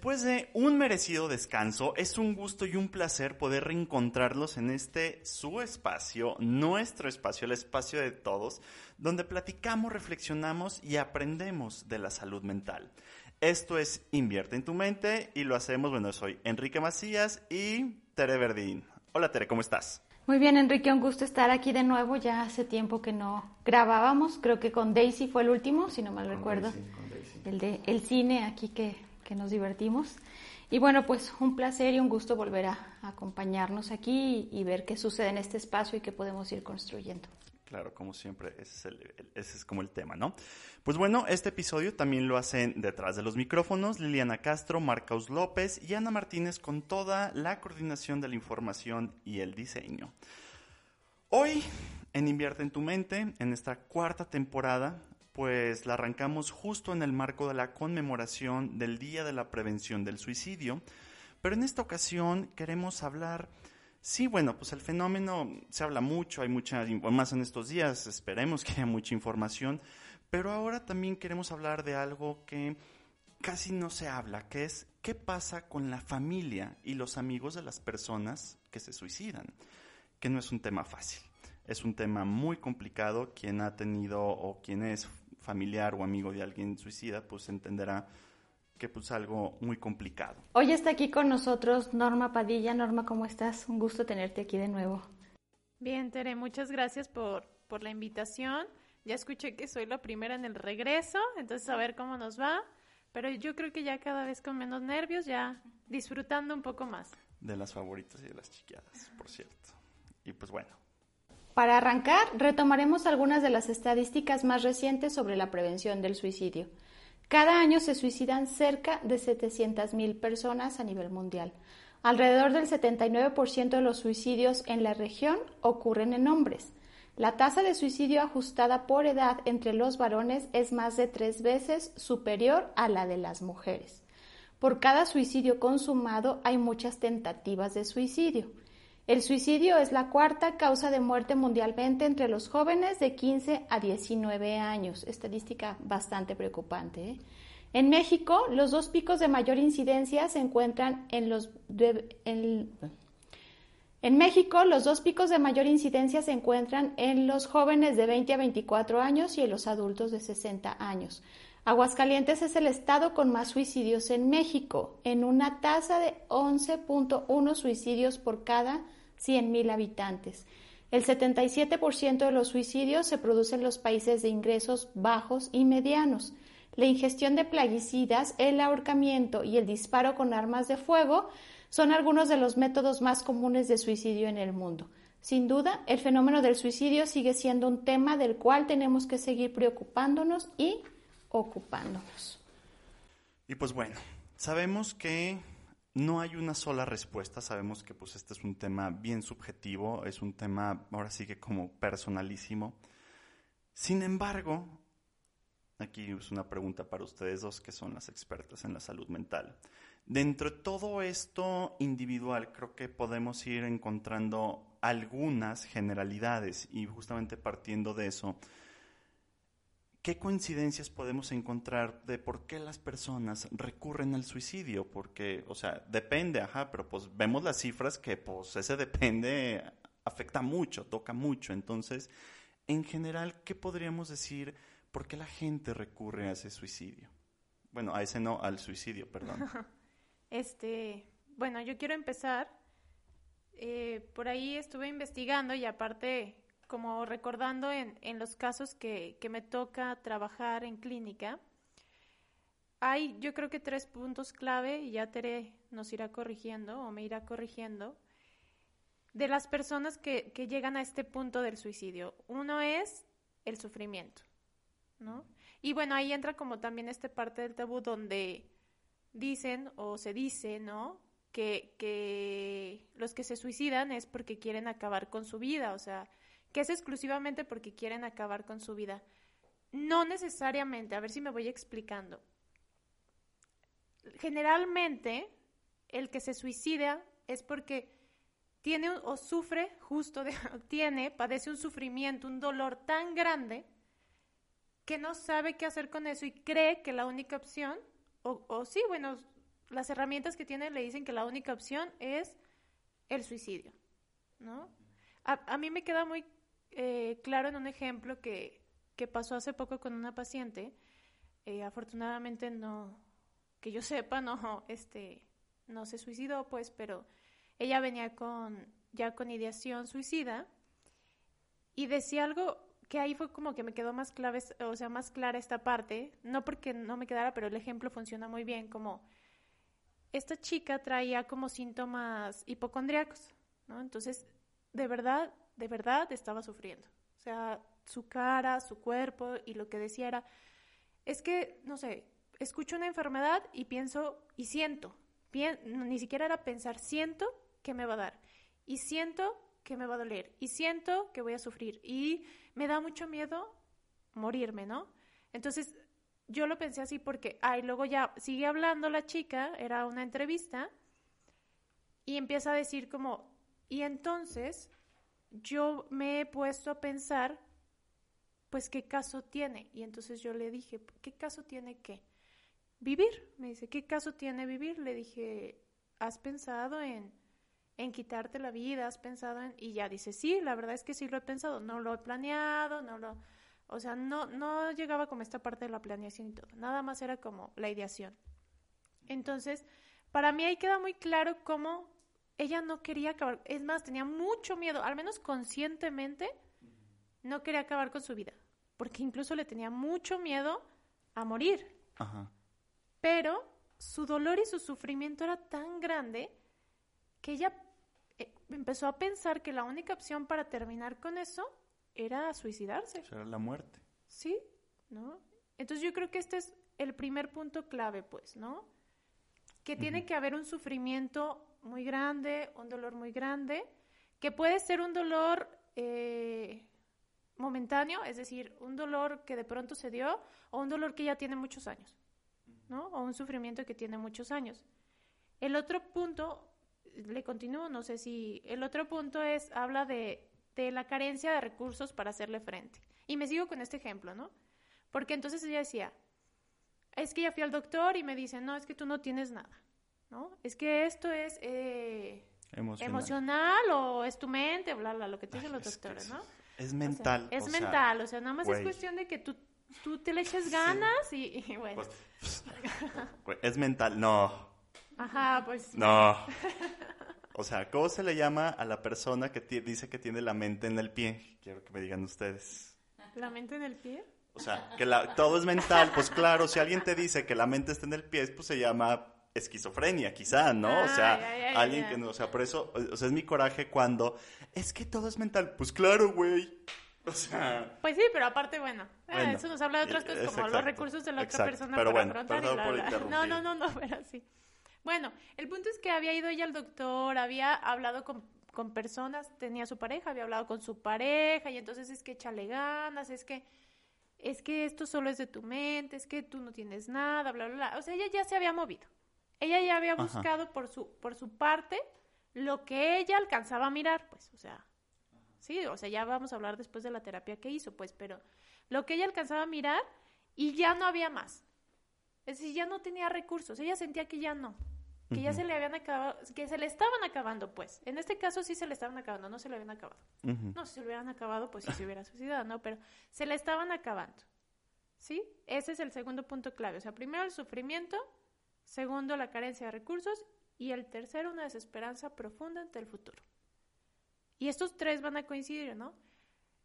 Después de un merecido descanso, es un gusto y un placer poder reencontrarlos en este su espacio, nuestro espacio, el espacio de todos, donde platicamos, reflexionamos y aprendemos de la salud mental. Esto es Invierte en tu mente y lo hacemos, bueno, soy Enrique Macías y Tere Verdín. Hola Tere, ¿cómo estás? Muy bien, Enrique, un gusto estar aquí de nuevo. Ya hace tiempo que no grabábamos, creo que con Daisy fue el último, si no mal recuerdo el de el cine aquí que, que, nos divertimos. Y bueno, pues un placer y un gusto volver a, acompañarnos aquí y, ver qué sucede en este espacio y qué podemos ir construyendo. Claro, como siempre, ese es, ese es, como el tema, ¿no? Pues bueno, este episodio también lo hacen detrás de los micrófonos Liliana Castro, Marcos López y Ana Martínez con toda la coordinación de la información y el diseño. Hoy, en Invierte en tu mente, en esta cuarta temporada, pues la arrancamos justo en el marco de la conmemoración del Día de la Prevención del Suicidio, pero en esta ocasión queremos hablar, sí, bueno, pues el fenómeno se habla mucho, hay mucha, más en estos días, esperemos que haya mucha información, pero ahora también queremos hablar de algo que casi no se habla, que es qué pasa con la familia y los amigos de las personas que se suicidan, que no es un tema fácil. Es un tema muy complicado. Quien ha tenido o quien es familiar o amigo de alguien suicida, pues entenderá que pues algo muy complicado. Hoy está aquí con nosotros Norma Padilla. Norma, ¿cómo estás? Un gusto tenerte aquí de nuevo. Bien, Tere, muchas gracias por, por la invitación. Ya escuché que soy la primera en el regreso, entonces a ver cómo nos va. Pero yo creo que ya cada vez con menos nervios, ya disfrutando un poco más. De las favoritas y de las chiquiadas, por cierto. Y pues bueno, para arrancar, retomaremos algunas de las estadísticas más recientes sobre la prevención del suicidio. Cada año se suicidan cerca de 700.000 personas a nivel mundial. Alrededor del 79% de los suicidios en la región ocurren en hombres. La tasa de suicidio ajustada por edad entre los varones es más de tres veces superior a la de las mujeres. Por cada suicidio consumado hay muchas tentativas de suicidio. El suicidio es la cuarta causa de muerte mundialmente entre los jóvenes de 15 a 19 años. Estadística bastante preocupante. ¿eh? En México, los dos picos de mayor incidencia se encuentran en los... en, México, los dos picos de mayor incidencia se encuentran en los jóvenes de 20 a 24 años y en los adultos de 60 años. Aguascalientes es el estado con más suicidios en México, en una tasa de 11.1 suicidios por cada 100.000 habitantes. El 77% de los suicidios se producen en los países de ingresos bajos y medianos. La ingestión de plaguicidas, el ahorcamiento y el disparo con armas de fuego son algunos de los métodos más comunes de suicidio en el mundo. Sin duda, el fenómeno del suicidio sigue siendo un tema del cual tenemos que seguir preocupándonos y ocupándonos. Y pues bueno, sabemos que no hay una sola respuesta, sabemos que pues este es un tema bien subjetivo, es un tema ahora sí que como personalísimo. Sin embargo, aquí es una pregunta para ustedes dos que son las expertas en la salud mental. Dentro de todo esto individual, creo que podemos ir encontrando algunas generalidades y justamente partiendo de eso, ¿Qué coincidencias podemos encontrar de por qué las personas recurren al suicidio? Porque, o sea, depende, ajá, pero pues vemos las cifras que pues ese depende afecta mucho, toca mucho. Entonces, en general, ¿qué podríamos decir por qué la gente recurre a ese suicidio? Bueno, a ese no, al suicidio, perdón. Este, bueno, yo quiero empezar. Eh, por ahí estuve investigando y aparte como recordando en, en los casos que, que, me toca trabajar en clínica, hay yo creo que tres puntos clave y ya Tere nos irá corrigiendo o me irá corrigiendo de las personas que, que llegan a este punto del suicidio. Uno es el sufrimiento, ¿no? Y bueno, ahí entra como también esta parte del tabú donde dicen o se dice, ¿no? Que, que los que se suicidan es porque quieren acabar con su vida, o sea, que es exclusivamente porque quieren acabar con su vida. No necesariamente, a ver si me voy explicando. Generalmente, el que se suicida es porque tiene o sufre, justo tiene, padece un sufrimiento, un dolor tan grande que no sabe qué hacer con eso y cree que la única opción, o, o sí, bueno, las herramientas que tiene le dicen que la única opción es el suicidio, ¿no? A, a mí me queda muy eh, claro en un ejemplo que, que, pasó hace poco con una paciente, eh, afortunadamente no, que yo sepa, no, este, no se suicidó, pues, pero ella venía con, ya con ideación suicida y decía algo que ahí fue como que me quedó más clave, o sea, más clara esta parte, no porque no me quedara, pero el ejemplo funciona muy bien, como esta chica traía como síntomas hipocondríacos, ¿no? Entonces, de verdad, de verdad estaba sufriendo. O sea, su cara, su cuerpo y lo que decía era, es que, no sé, escucho una enfermedad y pienso y siento, ni siquiera era pensar, siento que me va a dar. Y siento que me va a doler. Y siento que voy a sufrir. Y me da mucho miedo morirme, ¿no? Entonces, yo lo pensé así porque, ay, luego ya sigue hablando la chica, era una entrevista, y empieza a decir como, y entonces yo me he puesto a pensar, pues, ¿qué caso tiene? Y entonces yo le dije, ¿qué caso tiene qué? Vivir. Me dice, ¿qué caso tiene vivir? Le dije, ¿has pensado en en quitarte la vida, has pensado en... Y ya dice, sí, la verdad es que sí lo he pensado, no lo he planeado, no lo... O sea, no, no llegaba como esta parte de la planeación y todo, nada más era como la ideación. Entonces, para mí ahí queda muy claro cómo ella no quería acabar, es más, tenía mucho miedo, al menos conscientemente, no quería acabar con su vida, porque incluso le tenía mucho miedo a morir. Ajá. Pero su dolor y su sufrimiento era tan grande que ella eh, empezó a pensar que la única opción para terminar con eso era suicidarse. Era la muerte. Sí, ¿no? Entonces yo creo que este es el primer punto clave, pues, ¿no? Que tiene que haber un sufrimiento muy grande, un dolor muy grande, que puede ser un dolor eh, momentáneo, es decir, un dolor que de pronto se dio, o un dolor que ya tiene muchos años, ¿no? O un sufrimiento que tiene muchos años. El otro punto le continúo, no sé si el otro punto es, habla de, de la carencia de recursos para hacerle frente. Y me sigo con este ejemplo, ¿no? Porque entonces ella decía, es que ya fui al doctor y me dice, no, es que tú no tienes nada, ¿no? Es que esto es eh, emocional. o es tu mente, bla, bla, lo que te dicen los doctores, ¿no? Es mental. es mental, o sea, nada más es cuestión de que tú, tú te le eches ganas y, bueno. Pues, es mental, no. Ajá, pues. No. O sea, ¿cómo se le llama a la persona que dice que tiene la mente en el pie? Quiero que me digan ustedes. ¿La mente en el pie? O sea, que la, todo es mental. Pues claro, si alguien te dice que la mente está en el pie, pues se llama esquizofrenia, quizá, ¿no? o sea, alguien que no, o sea, por eso, o sea, es mi coraje cuando es que todo es mental. Pues claro, güey. O sea. Pues sí, pero aparte, bueno, eh, eso nos habla de otras cosas como los recursos de la otra persona pero para bueno, afrontar No, no, no, no, pero sí. Bueno, el punto es que había ido ella al doctor, había hablado con, con personas, tenía su pareja, había hablado con su pareja y entonces es que échale ganas, es que es que esto solo es de tu mente, es que tú no tienes nada, bla, bla, bla. O sea, ella ya se había movido. Ella ya había buscado por su, por su parte lo que ella alcanzaba a mirar, pues, o sea, sí, o sea, ya vamos a hablar después de la terapia que hizo, pues, pero lo que ella alcanzaba a mirar y ya no había más. Es decir, ya no tenía recursos, ella sentía que ya no que ya se le habían acabado, que se le estaban acabando, pues. En este caso sí se le estaban acabando, no se le habían acabado. No, si se le hubieran acabado, pues sí se hubiera suicidado, ¿no? Pero se le estaban acabando. ¿Sí? Ese es el segundo punto clave. O sea, primero el sufrimiento, segundo la carencia de recursos y el tercero una desesperanza profunda ante el futuro. Y estos tres van a coincidir, ¿no?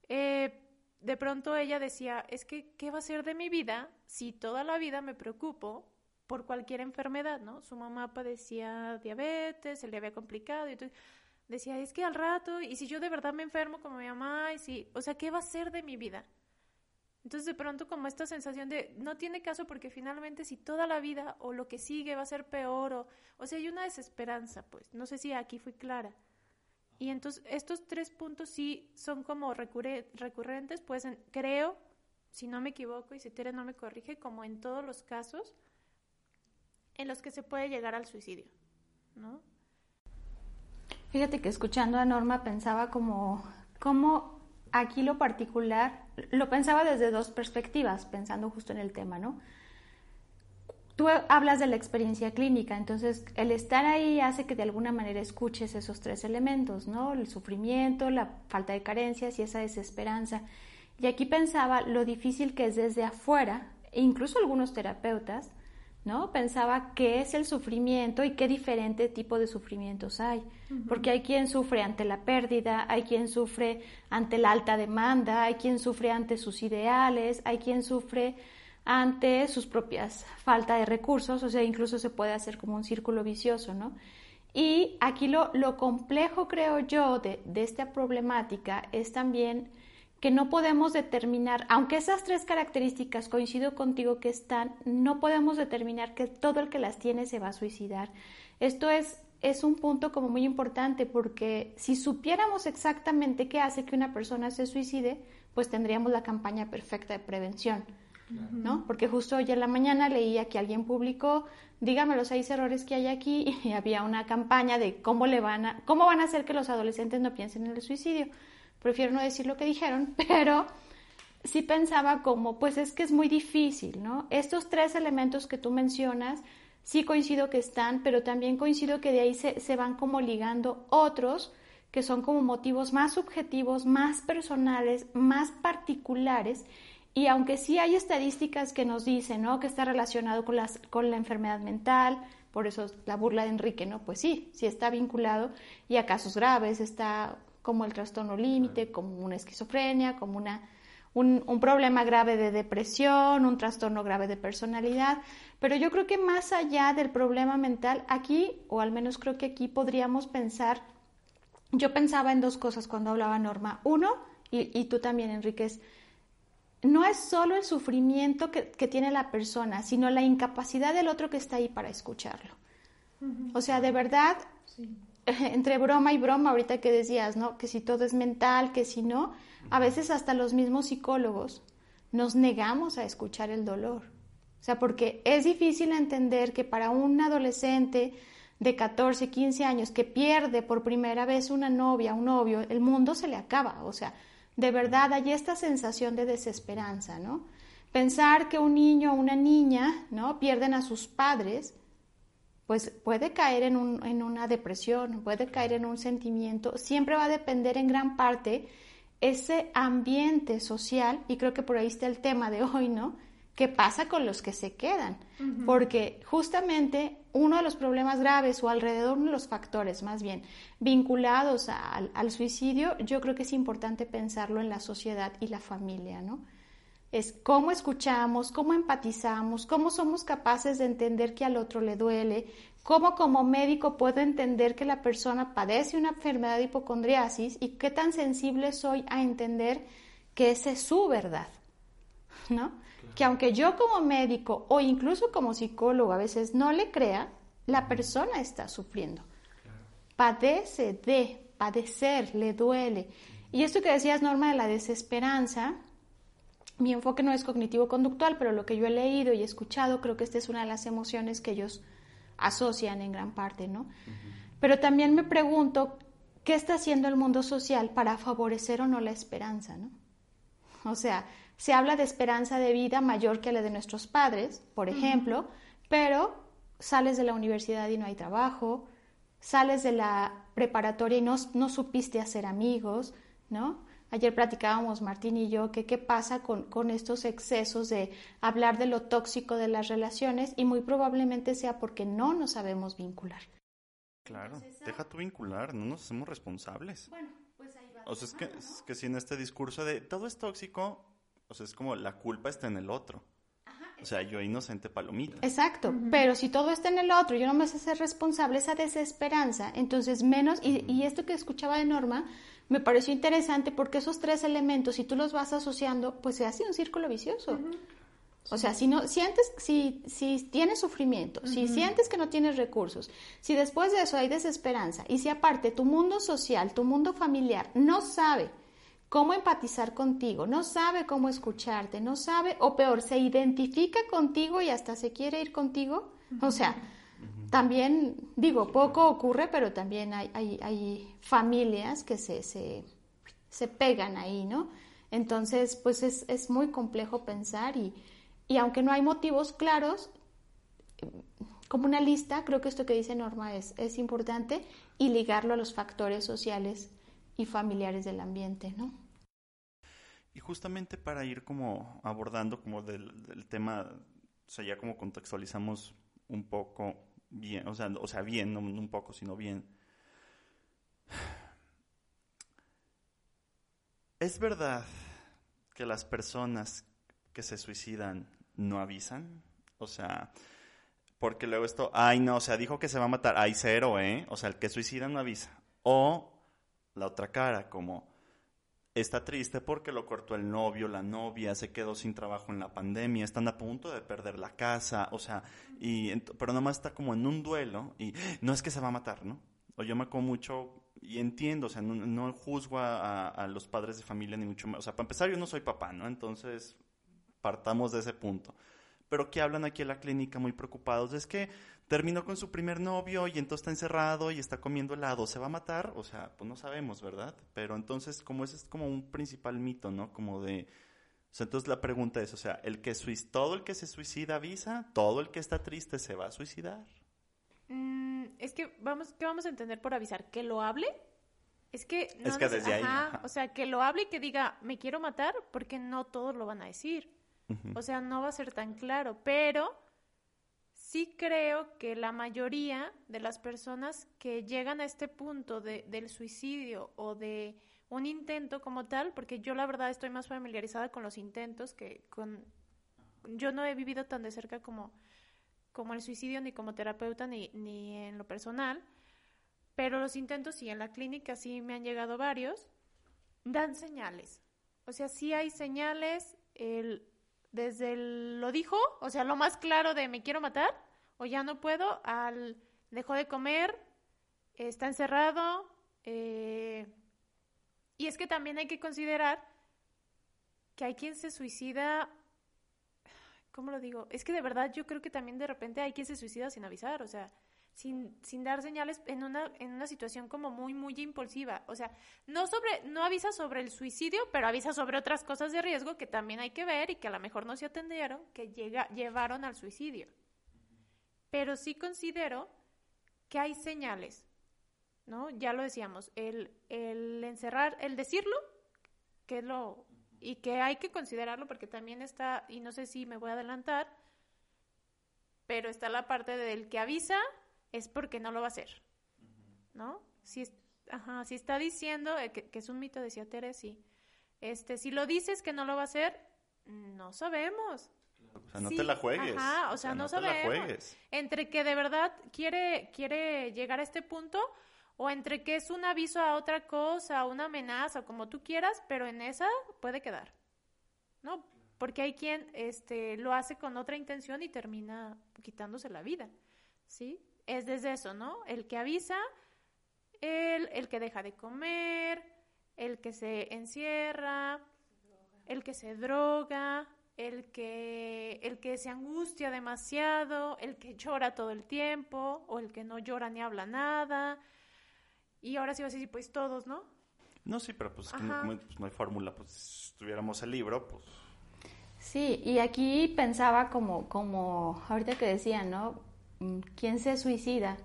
Eh, de pronto ella decía, es que, ¿qué va a ser de mi vida si toda la vida me preocupo por cualquier enfermedad, ¿no? Su mamá padecía diabetes, se le había complicado y entonces decía, es que al rato, y si yo de verdad me enfermo como mi mamá, y si, o sea, ¿qué va a ser de mi vida? Entonces de pronto como esta sensación de no tiene caso porque finalmente si toda la vida o lo que sigue va a ser peor o, o sea, hay una desesperanza, pues, no sé si aquí fui clara. Y entonces estos tres puntos sí son como recurrentes, pues creo, si no me equivoco y si Tere no me corrige, como en todos los casos en los que se puede llegar al suicidio, ¿no? Fíjate que escuchando a Norma pensaba como, como aquí lo particular, lo pensaba desde dos perspectivas, pensando justo en el tema, ¿no? Tú hablas de la experiencia clínica, entonces el estar ahí hace que de alguna manera escuches esos tres elementos, ¿no? El sufrimiento, la falta de carencias y esa desesperanza. Y aquí pensaba lo difícil que es desde afuera, e incluso algunos terapeutas, ¿no? Pensaba qué es el sufrimiento y qué diferente tipo de sufrimientos hay. Porque hay quien sufre ante la pérdida, hay quien sufre ante la alta demanda, hay quien sufre ante sus ideales, hay quien sufre ante sus propias falta de recursos, o sea, incluso se puede hacer como un círculo vicioso, ¿no? Y aquí lo, lo complejo, creo yo, de, de esta problemática es también que no podemos determinar, aunque esas tres características coincido contigo que están, no podemos determinar que todo el que las tiene se va a suicidar. Esto es, es un punto como muy importante porque si supiéramos exactamente qué hace que una persona se suicide, pues tendríamos la campaña perfecta de prevención. ¿No? Porque justo hoy en la mañana leía que alguien publicó, dígame los seis errores que hay aquí, y había una campaña de cómo le van a, cómo van a hacer que los adolescentes no piensen en el suicidio prefiero no decir lo que dijeron, pero sí pensaba como, pues es que es muy difícil, ¿no? Estos tres elementos que tú mencionas, sí coincido que están, pero también coincido que de ahí se, se van como ligando otros que son como motivos más subjetivos, más personales, más particulares. Y aunque sí hay estadísticas que nos dicen, ¿no? Que está relacionado con, las, con la enfermedad mental, por eso la burla de Enrique, ¿no? Pues sí, sí está vinculado y a casos graves, está como el trastorno límite, como una esquizofrenia, como una, un, un, problema grave de depresión, un trastorno grave de personalidad. Pero yo creo que más allá del problema mental, aquí, o al menos creo que aquí podríamos pensar, yo pensaba en dos cosas cuando hablaba Norma. Uno, y, y tú también, Enríquez, no es solo el sufrimiento que, que, tiene la persona, sino la incapacidad del otro que está ahí para escucharlo. O sea, de verdad, sí. entre broma y broma, ahorita que decías, ¿no? Que si todo es mental, que si no, a veces hasta los mismos psicólogos nos negamos a escuchar el dolor. O sea, porque es difícil entender que para un adolescente de 14, 15 años que pierde por primera vez una novia, un novio, el mundo se le acaba. O sea, de verdad hay esta sensación de desesperanza, ¿no? Pensar que un niño o una niña, ¿no? Pierden a sus padres pues puede caer en, un, en, una depresión, puede caer en un sentimiento, siempre va a depender en gran parte ese ambiente social, y creo que por ahí está el tema de hoy, ¿no? ¿Qué pasa con los que se quedan? Porque justamente uno de los problemas graves o alrededor de los factores más bien vinculados al, al suicidio, yo creo que es importante pensarlo en la sociedad y la familia, ¿no? Es cómo escuchamos, cómo empatizamos, cómo somos capaces de entender que al otro le duele, cómo como médico puedo entender que la persona padece una enfermedad de hipocondriasis y qué tan sensible soy a entender que esa es su verdad, ¿no? Que aunque yo como médico o incluso como psicólogo a veces no le crea, la persona está sufriendo. Padece de padecer, le duele. Y esto que decías, Norma, de la desesperanza, mi enfoque no es cognitivo-conductual, pero lo que yo he leído y escuchado, creo que esta es una de las emociones que ellos asocian en gran parte, ¿no? Pero también me pregunto, ¿qué está haciendo el mundo social para favorecer o no la esperanza, ¿no? O sea, se habla de esperanza de vida mayor que la de nuestros padres, por ejemplo, pero sales de la universidad y no hay trabajo, sales de la preparatoria y no, no supiste hacer amigos, ¿no? Ayer platicábamos Martín y yo que qué pasa con, con, estos excesos de hablar de lo tóxico de las relaciones y muy probablemente sea porque no nos sabemos vincular. Claro, deja tu vincular, no nos hacemos responsables. Bueno, pues ahí va. O sea, es que, es que si en este discurso de todo es tóxico, o sea, es como la culpa está en el otro. Ajá, O sea, yo inocente palomita. Exacto, pero si todo está en el otro, yo no me sé ser responsable, esa desesperanza, entonces menos, y, y esto que escuchaba de Norma, me pareció interesante porque esos tres elementos, si tú los vas asociando, pues se hace un círculo vicioso. O sea, si no sientes, si, si tienes sufrimiento, si sientes que no tienes recursos, si después de eso hay desesperanza, y si aparte tu mundo social, tu mundo familiar no sabe cómo empatizar contigo, no sabe cómo escucharte, no sabe, o peor, se identifica contigo y hasta se quiere ir contigo, o sea, también, digo, poco ocurre, pero también hay, hay, hay familias que se, se, se, pegan ahí, ¿no? Entonces, pues es, es muy complejo pensar y, y, aunque no hay motivos claros, como una lista, creo que esto que dice Norma es, es importante y ligarlo a los factores sociales y familiares del ambiente, ¿no? Y justamente para ir como abordando como del, del tema, o sea, ya como contextualizamos un poco bien, o sea, o sea bien, no, un poco, sino bien. ¿Es verdad que las personas que se suicidan no avisan? O sea, porque luego esto, ay no, o sea, dijo que se va a matar, ay cero, ¿eh? O sea, el que suicida no avisa. O la otra cara, como está triste porque lo cortó el novio, la novia, se quedó sin trabajo en la pandemia, están a punto de perder la casa, o sea, y pero nomás está como en un duelo y no es que se va a matar, ¿no? O yo me acuerdo mucho y entiendo, o sea, no, juzgo a, a, los padres de familia ni mucho más, o sea, para empezar yo no soy papá, ¿no? Entonces, partamos de ese punto. Pero que hablan aquí en la clínica muy preocupados es que terminó con su primer novio y entonces está encerrado y está comiendo helado, ¿se va a matar? O sea, pues no sabemos, ¿verdad? Pero entonces, como ese es como un principal mito, ¿no? Como de... O sea, entonces la pregunta es, o sea, el que todo el que se suicida avisa, todo el que está triste se va a suicidar. Mm, es que vamos, ¿qué vamos a entender por avisar? ¿Que lo hable? Es que no es que desde ahí, o sea, que lo hable y que diga, me quiero matar, porque no todos lo van a decir. O sea, no va a ser tan claro, pero sí creo que la mayoría de las personas que llegan a este punto de, del suicidio o de un intento como tal, porque yo la verdad estoy más familiarizada con los intentos que con... Yo no he vivido tan de cerca como, como el suicidio, ni como terapeuta, ni, ni en lo personal, pero los intentos sí, en la clínica sí me han llegado varios, dan señales. O sea, sí hay señales, el, desde el, lo dijo, o sea, lo más claro de me quiero matar, o ya no puedo, al dejó de comer, está encerrado. Eh, y es que también hay que considerar que hay quien se suicida. ¿Cómo lo digo? Es que de verdad yo creo que también de repente hay quien se suicida sin avisar, o sea, sin, dar señales en una, en una situación como muy, muy impulsiva. O sea, no, sobre, no avisa sobre el suicidio, pero avisa sobre otras cosas de riesgo que también hay que ver y que a lo mejor no se atendieron, que llega, llevaron al suicidio pero sí considero que hay señales, ¿no? Ya lo decíamos, el, el encerrar, el decirlo, que lo, y que hay que considerarlo porque también está, y no sé si me voy a adelantar, pero está la parte del que avisa es porque no lo va a hacer, ¿no? Si, ajá, si está diciendo, eh, que, que, es un mito, decía Teres, sí. Este, si lo dices que no lo va a hacer, no sabemos. O sea, no te la juegues. Ajá, o sea, no, sabemos. Entre que de verdad quiere, quiere llegar a este punto o entre que es un aviso a otra cosa, una amenaza, como tú quieras, pero en esa puede quedar. ¿No? Porque hay quien este, lo hace con otra intención y termina quitándose la vida. ¿Sí? Es desde eso, ¿no? El que avisa, el, el que deja de comer, el que se encierra, el que se droga, el que, el que se angustia demasiado, el que llora todo el tiempo, o el que no llora ni habla nada. Y ahora sí va a decir, pues todos, ¿no? No, sí, pero pues, no, pues no, hay fórmula, pues si tuviéramos el libro, pues... Sí, y aquí pensaba como, como ahorita que decía, ¿no? Mm, ¿Quién se suicida?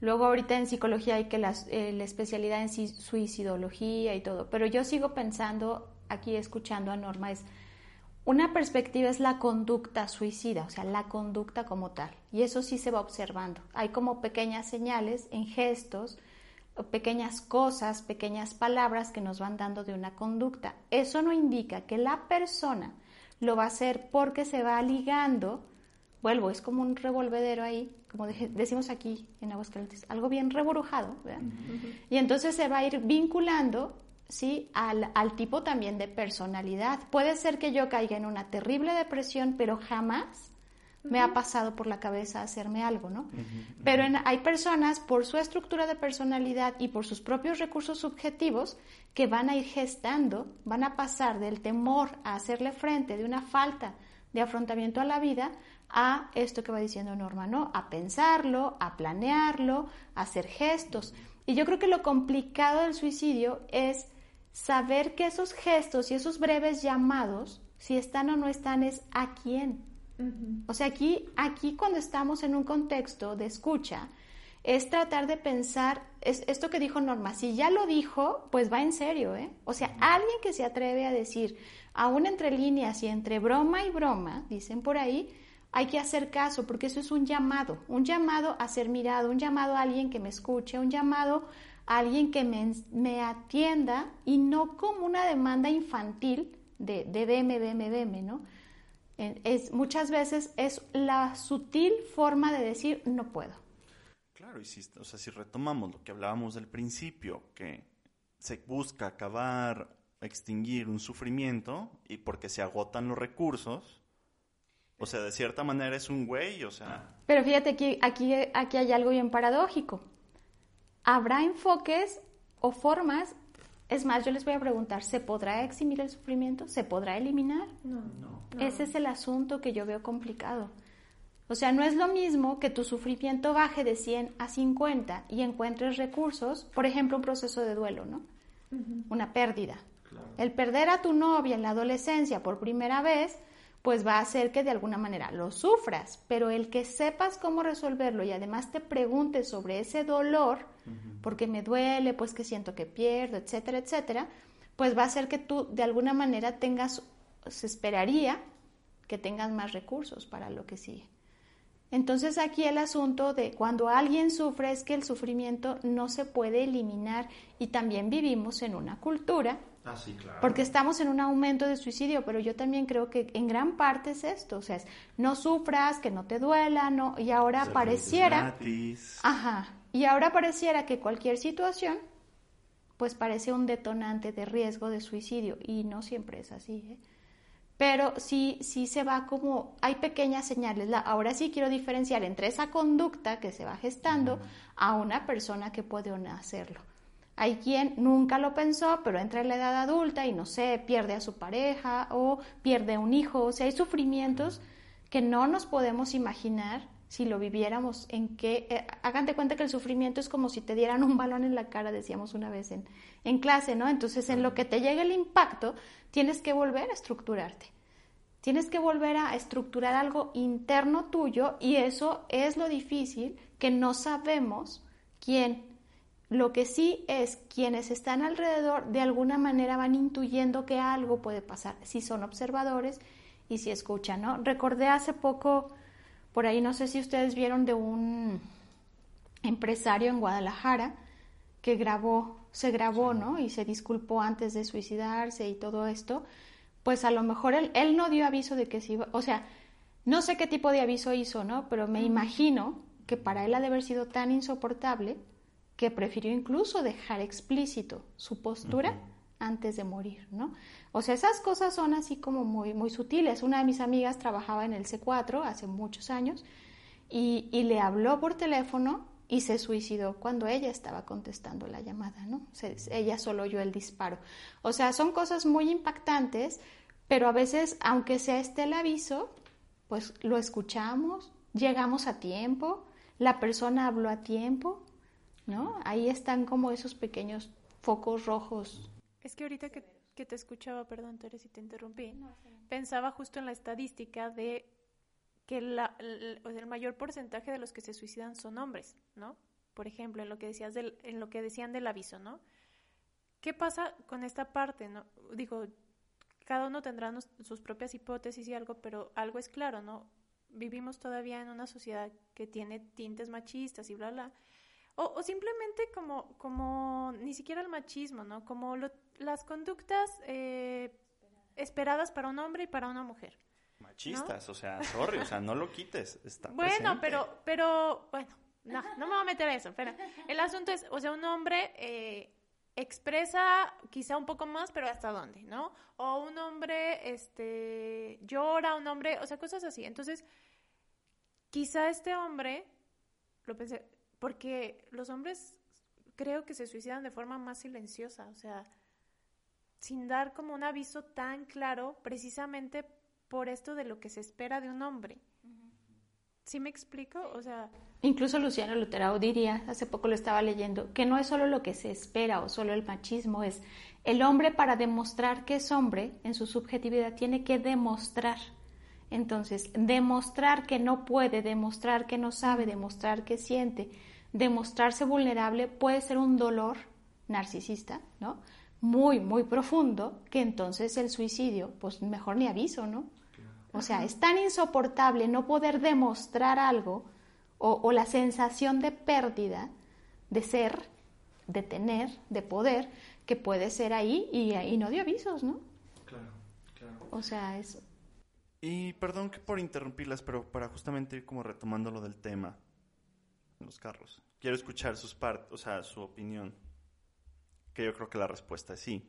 Luego ahorita en psicología hay que la, eh, la especialidad en suicidología y todo, pero yo sigo pensando, aquí escuchando a Norma, es una perspectiva es la conducta suicida, o sea, la conducta como tal. Y eso sí se va observando. Hay como pequeñas señales en gestos, pequeñas cosas, pequeñas palabras que nos van dando de una conducta. Eso no indica que la persona lo va a hacer porque se va ligando, vuelvo, es como un revolvedero ahí, como decimos aquí en Aguascalientes, algo bien reburujado, ¿verdad? Y entonces se va a ir vinculando, ¿sí? Al, al tipo también de personalidad. Puede ser que yo caiga en una terrible depresión, pero jamás me ha pasado por la cabeza hacerme algo, ¿no? Pero hay personas, por su estructura de personalidad y por sus propios recursos subjetivos, que van a ir gestando, van a pasar del temor a hacerle frente, de una falta de afrontamiento a la vida, a esto que va diciendo Norma, ¿no? A pensarlo, a planearlo, a hacer gestos. Y yo creo que lo complicado del suicidio es saber que esos gestos y esos breves llamados, si están o no están, es a quién. O sea, aquí, aquí cuando estamos en un contexto de escucha, es tratar de pensar, es esto que dijo Norma, si ya lo dijo, pues va en serio, ¿eh? O sea, alguien que se atreve a decir, aún entre líneas y entre broma y broma, dicen por ahí, hay que hacer caso, porque eso es un llamado, un llamado a ser mirado, un llamado a alguien que me escuche, un llamado a alguien que me, atienda y no como una demanda infantil de, de deme, deme, deme, ¿no? Es, muchas veces es la sutil forma de decir no puedo. Claro, y si, o sea, si retomamos lo que hablábamos del principio, que se busca acabar, extinguir un sufrimiento y porque se agotan los recursos, o sea, de cierta manera es un güey, o sea... Pero fíjate que aquí, aquí hay algo bien paradójico. Habrá enfoques o formas es más, yo les voy a preguntar, ¿se podrá eximir el sufrimiento? ¿Se podrá eliminar? No, no. Ese es el asunto que yo veo complicado. O sea, no es lo mismo que tu sufrimiento baje de 100 a 50 y encuentres recursos, por ejemplo, un proceso de duelo, ¿no? Una pérdida. El perder a tu novia en la adolescencia por primera vez pues va a hacer que de alguna manera lo sufras, pero el que sepas cómo resolverlo y además te preguntes sobre ese dolor, porque me duele, pues que siento que pierdo, etcétera, etcétera, pues va a hacer que tú de alguna manera tengas, se esperaría que tengas más recursos para lo que sigue. Entonces aquí el asunto de cuando alguien sufre es que el sufrimiento no se puede eliminar y también vivimos en una cultura Ah, Porque estamos en un aumento de suicidio, pero yo también creo que en gran parte es esto, o sea, no sufras, que no te duela, no, y ahora pareciera, ajá, y ahora pareciera que cualquier situación, pues parece un detonante de riesgo de suicidio, y no siempre es así, ¿eh? pero sí, sí se va como, hay pequeñas señales. ahora sí quiero diferenciar entre esa conducta que se va gestando a una persona que puede o no hacerlo. Hay quien nunca lo pensó, pero entra en la edad adulta y no sé, pierde a su pareja o pierde un hijo. O sea, hay sufrimientos que no nos podemos imaginar si lo viviéramos en que, eh, cuenta que el sufrimiento es como si te dieran un balón en la cara, decíamos una vez en, en clase, ¿no? Entonces, en lo que te llega el impacto, tienes que volver a estructurarte. Tienes que volver a estructurar algo interno tuyo y eso es lo difícil que no sabemos quién lo que sí es quienes están alrededor de alguna manera van intuyendo que algo puede pasar, si son observadores y si escuchan, ¿no? Recordé hace poco, por ahí no sé si ustedes vieron de un empresario en Guadalajara que grabó, se grabó, ¿no? Y se disculpó antes de suicidarse y todo esto, pues a lo mejor él, él no dio aviso de que se iba, o sea, no sé qué tipo de aviso hizo, ¿no? Pero me imagino que para él ha de haber sido tan insoportable que prefirió incluso dejar explícito su postura antes de morir, ¿no? O sea, esas cosas son así como muy, muy sutiles. Una de mis amigas trabajaba en el C4 hace muchos años y, le habló por teléfono y se suicidó cuando ella estaba contestando la llamada, ¿no? ella solo oyó el disparo. O sea, son cosas muy impactantes, pero a veces, aunque sea este el aviso, pues lo escuchamos, llegamos a tiempo, la persona habló a tiempo, ¿no? Ahí están como esos pequeños focos rojos. Es que ahorita que, te escuchaba, perdón, Tere, si te interrumpí, pensaba justo en la estadística de que la, el, mayor porcentaje de los que se suicidan son hombres, ¿no? Por ejemplo, en lo que decías del, en lo que decían del aviso, ¿no? ¿Qué pasa con esta parte, no? Digo, cada uno tendrá sus propias hipótesis y algo, pero algo es claro, ¿no? Vivimos todavía en una sociedad que tiene tintes machistas y bla, bla. O, simplemente como, como ni siquiera el machismo, ¿no? Como las conductas eh, esperadas para un hombre y para una mujer. Machistas, o sea, sorry, o sea, no lo quites. Está Bueno, presente. pero, pero, bueno, no, no me voy a meter a eso, pero el asunto es, o sea, un hombre eh, expresa quizá un poco más, pero hasta dónde, ¿no? O un hombre, este, llora, un hombre, o sea, cosas así. Entonces, quizá este hombre, lo pensé, porque los hombres creo que se suicidan de forma más silenciosa, o sea, sin dar como un aviso tan claro, precisamente por esto de lo que se espera de un hombre. ¿Sí me explico? O sea, Incluso Luciano Luterao diría, hace poco lo estaba leyendo, que no es solo lo que se espera o solo el machismo, es el hombre para demostrar que es hombre en su subjetividad tiene que demostrar. Entonces, demostrar que no puede, demostrar que no sabe, demostrar que siente, demostrarse vulnerable puede ser un dolor narcisista, ¿no? Muy, muy profundo, que entonces el suicidio, pues mejor ni aviso, ¿no? O sea, es tan insoportable no poder demostrar algo o, o la sensación de pérdida de ser, de tener, de poder, que puede ser ahí y, y no dio avisos, ¿no? Claro, claro. O sea, es... Y perdón que por interrumpirlas, pero para justamente ir como retomando lo del tema, los carros. Quiero escuchar sus partes, o sea, su opinión. Que yo creo que la respuesta es sí.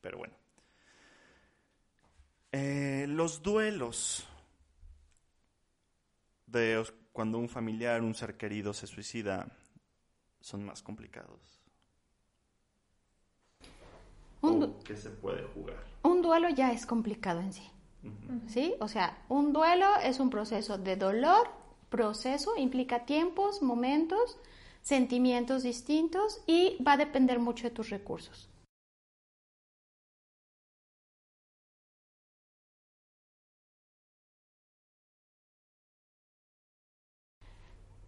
Pero bueno. Eh, los duelos de cuando un familiar, un ser querido se suicida son más complicados. Un, du- ¿O qué se puede jugar? un duelo ya es complicado en sí. ¿Sí? O sea, un duelo es un proceso de dolor, proceso, implica tiempos, momentos, sentimientos distintos y va a depender mucho de tus recursos.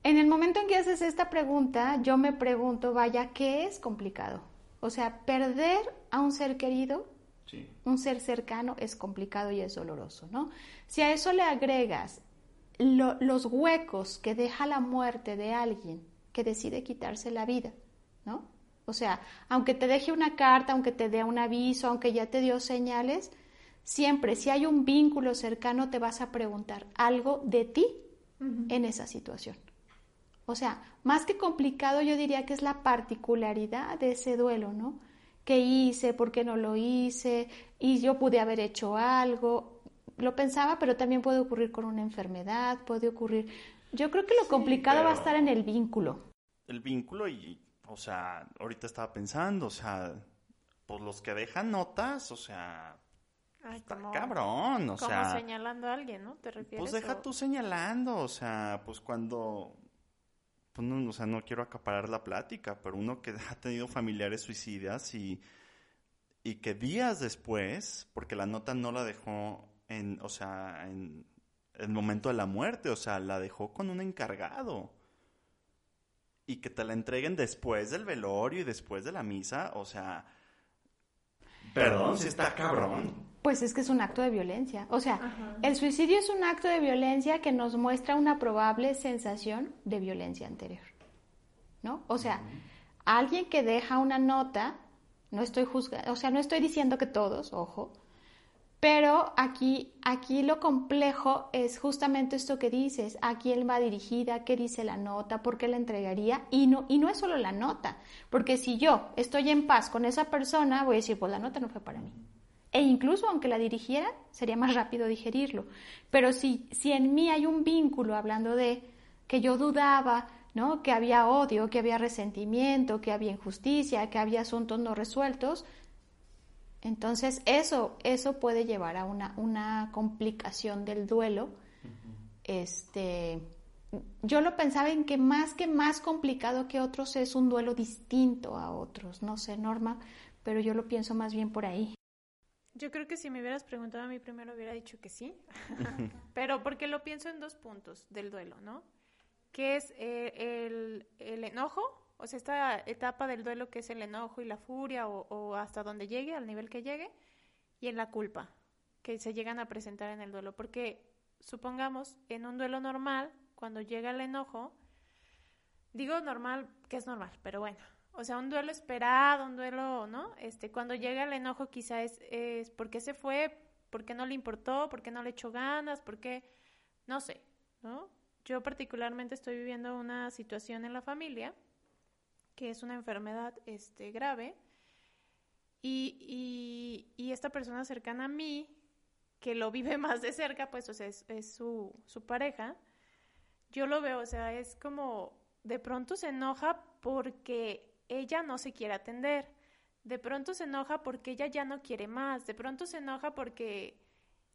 En el momento en que haces esta pregunta, yo me pregunto, vaya, ¿qué es complicado? O sea, perder a un ser querido Sí. un ser cercano es complicado y es doloroso, ¿no? Si a eso le agregas lo- los huecos que deja la muerte de alguien que decide quitarse la vida, ¿no? O sea, aunque te deje una carta, aunque te dé un aviso, aunque ya te dio señales, siempre si hay un vínculo cercano te vas a preguntar algo de ti en esa situación. O sea, más que complicado, yo diría que es la particularidad de ese duelo, ¿no? ¿Qué hice? ¿Por qué no lo hice? Y yo pude haber hecho algo. Lo pensaba, pero también puede ocurrir con una enfermedad, puede ocurrir. Yo creo que lo complicado va a estar en el vínculo. el vínculo y, o sea, ahorita estaba pensando, o sea, pues los que dejan notas, o sea, ay, está como, cabrón, o como sea, señalando a alguien, ¿no? ¿Te refieres? pues deja o- tú señalando, o sea, pues cuando, pues no, o sea, no quiero acaparar la plática, pero uno que ha tenido familiares suicidas y, y que días después, porque la nota no la dejó en, o sea, en el momento de la muerte, o sea, la dejó con un encargado. Y que te la entreguen después del velorio y después de la misa, o sea, perdón, si está cabrón. Pues es que es un acto de violencia. O sea, el suicidio es un acto de violencia que nos muestra una probable sensación de violencia anterior. ¿No? O sea, alguien que deja una nota, no estoy juzgando, o sea, no estoy diciendo que todos, ojo, pero aquí, aquí lo complejo es justamente esto que dices, a quién va dirigida, qué dice la nota, por qué la entregaría, y no, y no es solo la nota, porque si yo estoy en paz con esa persona, voy a decir, pues la nota no fue para mí. E incluso aunque la dirigiera, sería más rápido digerirlo. Pero si, si en mí hay un vínculo hablando de que yo dudaba, ¿no? Que había odio, que había resentimiento, que había injusticia, que había asuntos no resueltos, entonces eso, eso puede llevar a una, una complicación del duelo. Este, yo lo pensaba en que más que más complicado que otros es un duelo distinto a otros. No sé, Norma, pero yo lo pienso más bien por ahí. Yo creo que si me hubieras preguntado a mí primero hubiera dicho que sí, pero porque lo pienso en dos puntos del duelo, ¿no? Que es eh, el, el enojo, o sea, esta etapa del duelo que es el enojo y la furia o, o hasta donde llegue, al nivel que llegue, y en la culpa que se llegan a presentar en el duelo. Porque supongamos, en un duelo normal, cuando llega el enojo, digo normal, que es normal, pero bueno, O sea, un duelo esperado, un duelo, ¿no? Este, cuando llega el enojo quizá es, es porque se fue, porque no le importó, porque no le echó ganas, porque, no sé, ¿no? Yo particularmente estoy viviendo una situación en la familia que es una enfermedad este, grave y, y, esta persona cercana a mí, que lo vive más de cerca, pues, o sea, es, es su, su pareja, yo lo veo, o sea, es como de pronto se enoja porque ella no se quiere atender, de pronto se enoja porque ella ya no quiere más, de pronto se enoja porque,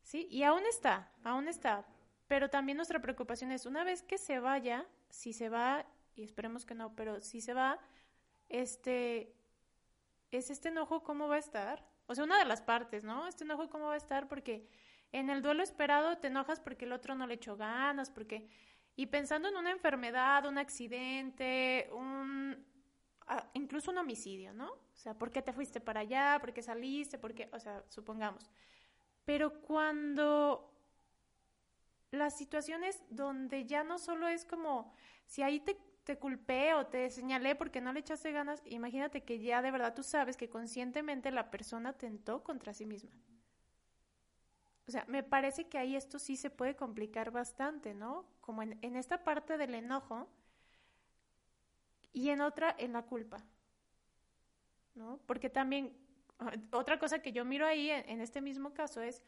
sí, y aún está, aún está, pero también nuestra preocupación es, una vez que se vaya, si se va, y esperemos que no, pero si se va, este, es este enojo cómo va a estar. O sea, una de las partes, ¿no? Este enojo cómo va a estar porque en el duelo esperado te enojas porque el otro no le echó ganas, porque... Y pensando en una enfermedad, un accidente, un... incluso un homicidio, ¿no? O sea, ¿por qué te fuiste para allá? ¿Por qué saliste? ¿Por qué? O sea, supongamos. Pero cuando las situaciones donde ya no solo es como, si ahí te te culpé o te señalé porque no le echaste ganas, imagínate que ya de verdad tú sabes que conscientemente la persona tentó contra sí misma. O sea, me parece que ahí esto sí se puede complicar bastante, ¿no? Como en, esta parte del enojo y en otra en la culpa, ¿no? Porque también, otra cosa que yo miro ahí en, este mismo caso es,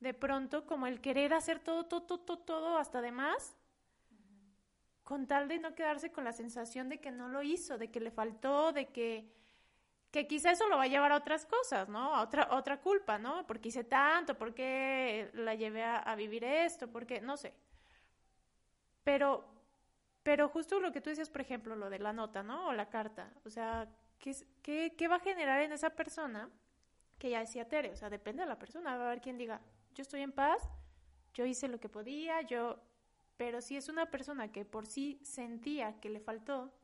de pronto, como el querer hacer todo, todo, todo, todo, hasta de más, con tal de no quedarse con la sensación de que no lo hizo, de que le faltó, de que, que quizá eso lo va a llevar a otras cosas, ¿no? A otra, otra culpa, ¿no? Porque hice tanto, porque la llevé a, vivir esto, porque, no sé. Pero, pero justo lo que tú decías, por ejemplo, lo de la nota, ¿no? O la carta. O sea, ¿qué, qué, qué va a generar en esa persona? Que ya decía Tere, o sea, depende de la persona. Va a haber quien diga, yo estoy en paz, yo hice lo que podía, yo pero si es una persona que por sí sentía que le faltó,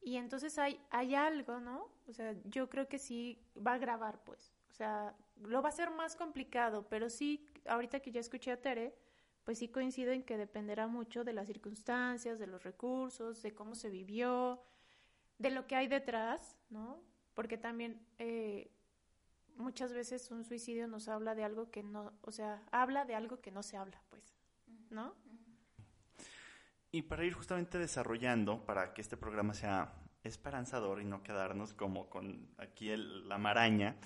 y entonces hay, hay algo, ¿no? O sea, yo creo que sí va a grabar, pues. O sea, lo va a ser más complicado, pero sí, ahorita que ya escuché a Tere, pues sí coincido en que dependerá mucho de las circunstancias, de los recursos, de cómo se vivió, de lo que hay detrás, ¿no? Porque también eh, muchas veces un suicidio nos habla de algo que no, o sea, habla de algo que no se habla, pues, ¿no? Y para ir justamente desarrollando, para que este programa sea esperanzador y no quedarnos como con aquí la maraña,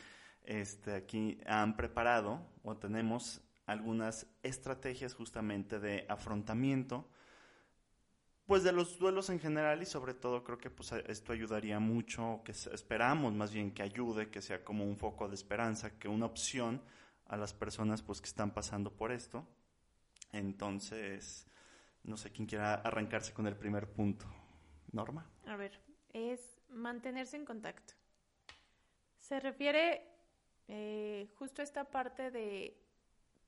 este, aquí han preparado o tenemos algunas estrategias justamente de afrontamiento, pues de los duelos en general y sobre todo creo que pues esto ayudaría mucho, que esperamos más bien que ayude, que sea como un foco de esperanza, que una opción a las personas pues que están pasando por esto. Entonces, no sé quién quiera arrancarse con el primer punto. Norma. A ver, es mantenerse en contacto. Se refiere eh, justo a esta parte de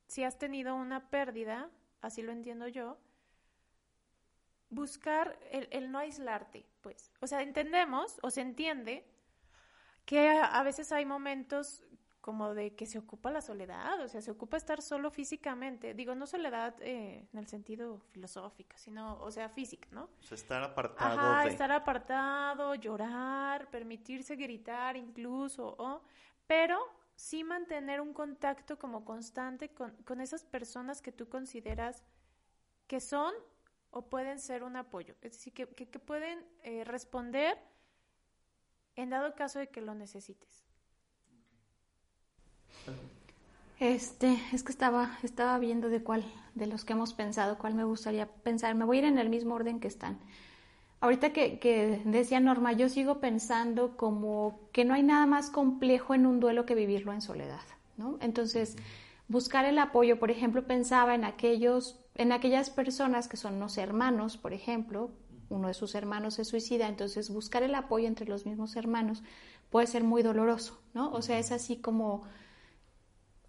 si has tenido una pérdida, así lo entiendo yo, buscar el, el, no aislarte, pues. O sea, entendemos o se entiende que a veces hay momentos como de que se ocupa la soledad, o sea, se ocupa estar solo físicamente. Digo, no soledad eh, en el sentido filosófico, sino, o sea, física, ¿no? O sea, estar apartado. Ajá, estar apartado, llorar, permitirse gritar incluso, ¿o? pero sí mantener un contacto como constante con, con esas personas que tú consideras que son o pueden ser un apoyo, es decir, que, que, pueden eh, responder en dado caso de que lo necesites. Este, es que estaba, estaba viendo de cuál, de los que hemos pensado, cuál me gustaría pensar. Me voy a ir en el mismo orden que están. Ahorita que, que, decía Norma, yo sigo pensando como que no hay nada más complejo en un duelo que vivirlo en soledad, ¿no? Entonces, buscar el apoyo, por ejemplo, pensaba en aquellos, en aquellas personas que son los hermanos, por ejemplo, uno de sus hermanos se suicida, entonces buscar el apoyo entre los mismos hermanos puede ser muy doloroso, ¿no? O sea, es así como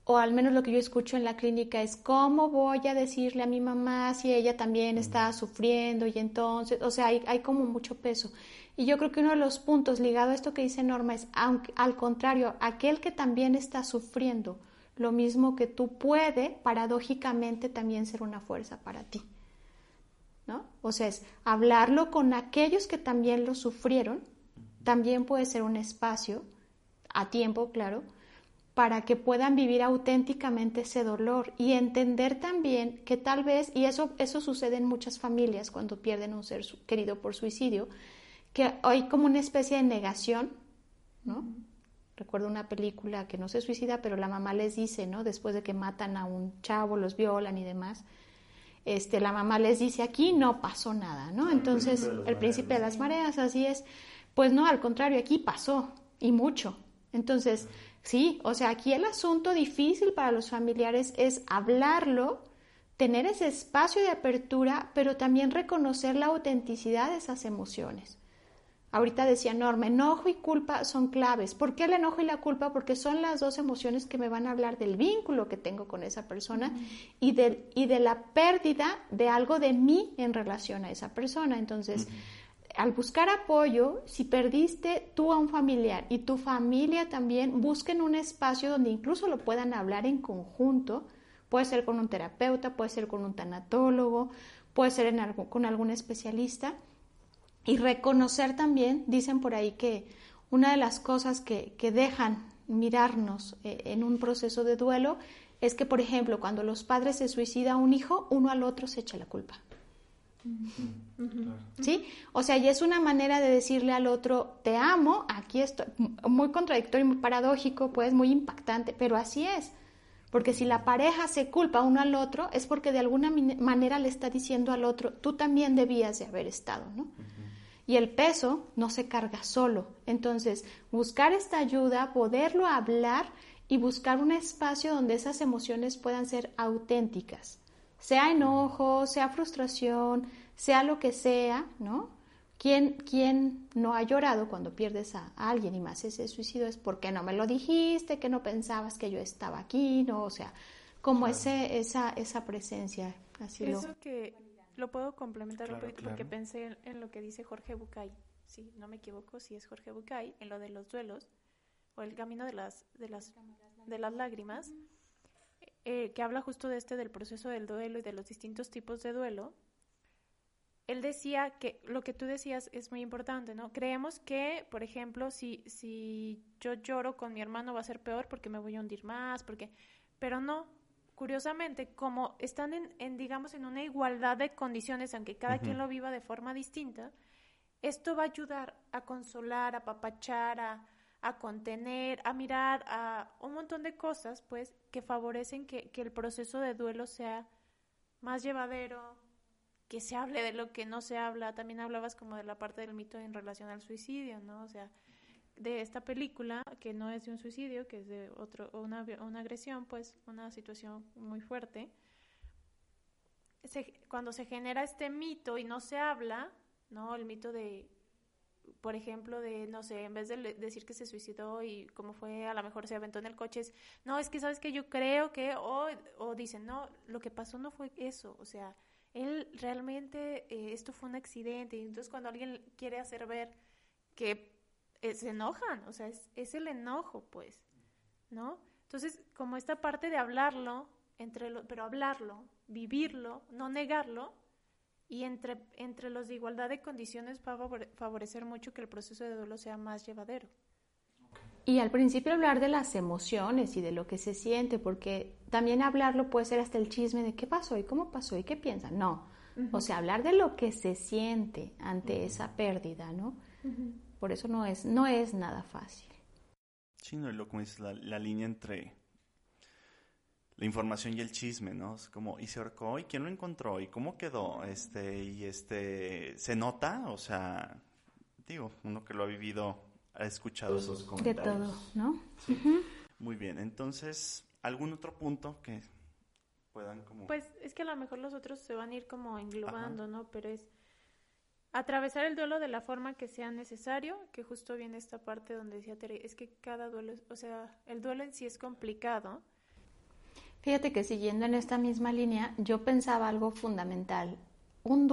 o al menos lo que yo escucho en la clínica es cómo voy a decirle a mi mamá si ella también está sufriendo y entonces, o sea, hay, hay como mucho peso. Y yo creo que uno de los puntos ligado a esto que dice Norma es, aunque, al contrario, aquel que también está sufriendo lo mismo que tú puede, paradójicamente, también ser una fuerza para ti. ¿No? O sea, es hablarlo con aquellos que también lo sufrieron también puede ser un espacio, a tiempo, claro, para que puedan vivir auténticamente ese dolor y entender también que tal vez, y eso, eso sucede en muchas familias cuando pierden un ser querido por suicidio, que hay como una especie de negación, ¿no? Recuerdo una película que no se suicida, pero la mamá les dice, ¿no? Después de que matan a un chavo, los violan y demás, este, la mamá les dice, aquí no pasó nada, ¿no? Entonces, el príncipe de las mareas, así es. Pues no, al contrario, aquí pasó, y mucho. Entonces, Sí, o sea, aquí el asunto difícil para los familiares es hablarlo, tener ese espacio de apertura, pero también reconocer la autenticidad de esas emociones. Ahorita decía Norma, enojo y culpa son claves. ¿Por qué el enojo y la culpa? Porque son las dos emociones que me van a hablar del vínculo que tengo con esa persona y, de, y de la pérdida de algo de mí en relación a esa persona. Entonces, al buscar apoyo, si perdiste tú a un familiar y tu familia también, busquen un espacio donde incluso lo puedan hablar en conjunto. Puede ser con un terapeuta, puede ser con un tanatólogo, puede ser con algún especialista. Y reconocer también, dicen por ahí que una de las cosas que, dejan mirarnos eh, en un proceso de duelo es que, por ejemplo, cuando los padres se suicida un hijo, uno al otro se echa la culpa. ¿Sí? O sea, y es una manera de decirle al otro, te amo, aquí estoy, muy contradictorio, muy paradójico, pues muy impactante, pero así es. Porque si la pareja se culpa uno al otro, es porque de alguna manera le está diciendo al otro, tú también debías de haber estado, ¿no? Y el peso no se carga solo. Entonces, buscar esta ayuda, poderlo hablar y buscar un espacio donde esas emociones puedan ser auténticas sea enojo, sea frustración, sea lo que sea, ¿no? ¿Quién, ¿Quién, no ha llorado cuando pierdes a, alguien y más ese suicidio es porque no me lo dijiste, que no pensabas que yo estaba aquí, ¿no? O sea, como ese, esa, esa presencia. Así Eso que lo puedo complementar un poquito porque pensé en, lo que dice Jorge Bucay, si no me equivoco, si es Jorge Bucay, en lo de los duelos o el camino de las, de las, de las lágrimas. Eh, que habla justo de este del proceso del duelo y de los distintos tipos de duelo, él decía que lo que tú decías es muy importante, ¿no? Creemos que, por ejemplo, si, si yo lloro con mi hermano va a ser peor porque me voy a hundir más, porque... Pero no, curiosamente, como están en, digamos, en una igualdad de condiciones, aunque cada quien lo viva de forma distinta, esto va a ayudar a consolar, a papachar, a, a contener, a mirar, a un montón de cosas, pues, que favorecen que, el proceso de duelo sea más llevadero, que se hable de lo que no se habla. También hablabas como de la parte del mito en relación al suicidio, ¿no? O sea, de esta película, que no es de un suicidio, que es de otro, una, una agresión, pues, una situación muy fuerte. cuando se genera este mito y no se habla, ¿no? El mito de por ejemplo, de, no sé, en vez de decir que se suicidó y cómo fue, a lo mejor se aventó en el coche, es, no, es que sabes que yo creo que, o, o dicen, no, lo que pasó no fue eso, o sea, él realmente, eh, esto fue un accidente, y entonces cuando alguien quiere hacer ver que eh, se enojan, o sea, es, es el enojo, pues, ¿no? Entonces, como esta parte de hablarlo, entre lo, pero hablarlo, vivirlo, no negarlo, y entre, entre los de igualdad de condiciones va a favorecer mucho que el proceso de duelo sea más llevadero. Y al principio hablar de las emociones y de lo que se siente, porque también hablarlo puede ser hasta el chisme de qué pasó y cómo pasó y qué piensan. No, o sea, hablar de lo que se siente ante esa pérdida, ¿no? Por eso no es, no es nada fácil. Sí, no, lo como es la, la línea entre la información y el chisme, ¿no? Es como, ¿y se ahorcó? ¿Y quién lo encontró? ¿Y cómo quedó? Este, y este, ¿se nota? O sea, digo, uno que lo ha vivido ha escuchado esos comentarios. De todo, ¿no? Sí. Muy bien, entonces, ¿algún otro punto que puedan como...? Pues es que a lo mejor los otros se van a ir como englobando, ¿no? Pero es atravesar el duelo de la forma que sea necesario, que justo viene esta parte donde decía Tere, es que cada duelo, o sea, el duelo en sí es complicado, Fíjate que siguiendo en esta misma línea, yo pensaba algo fundamental. Un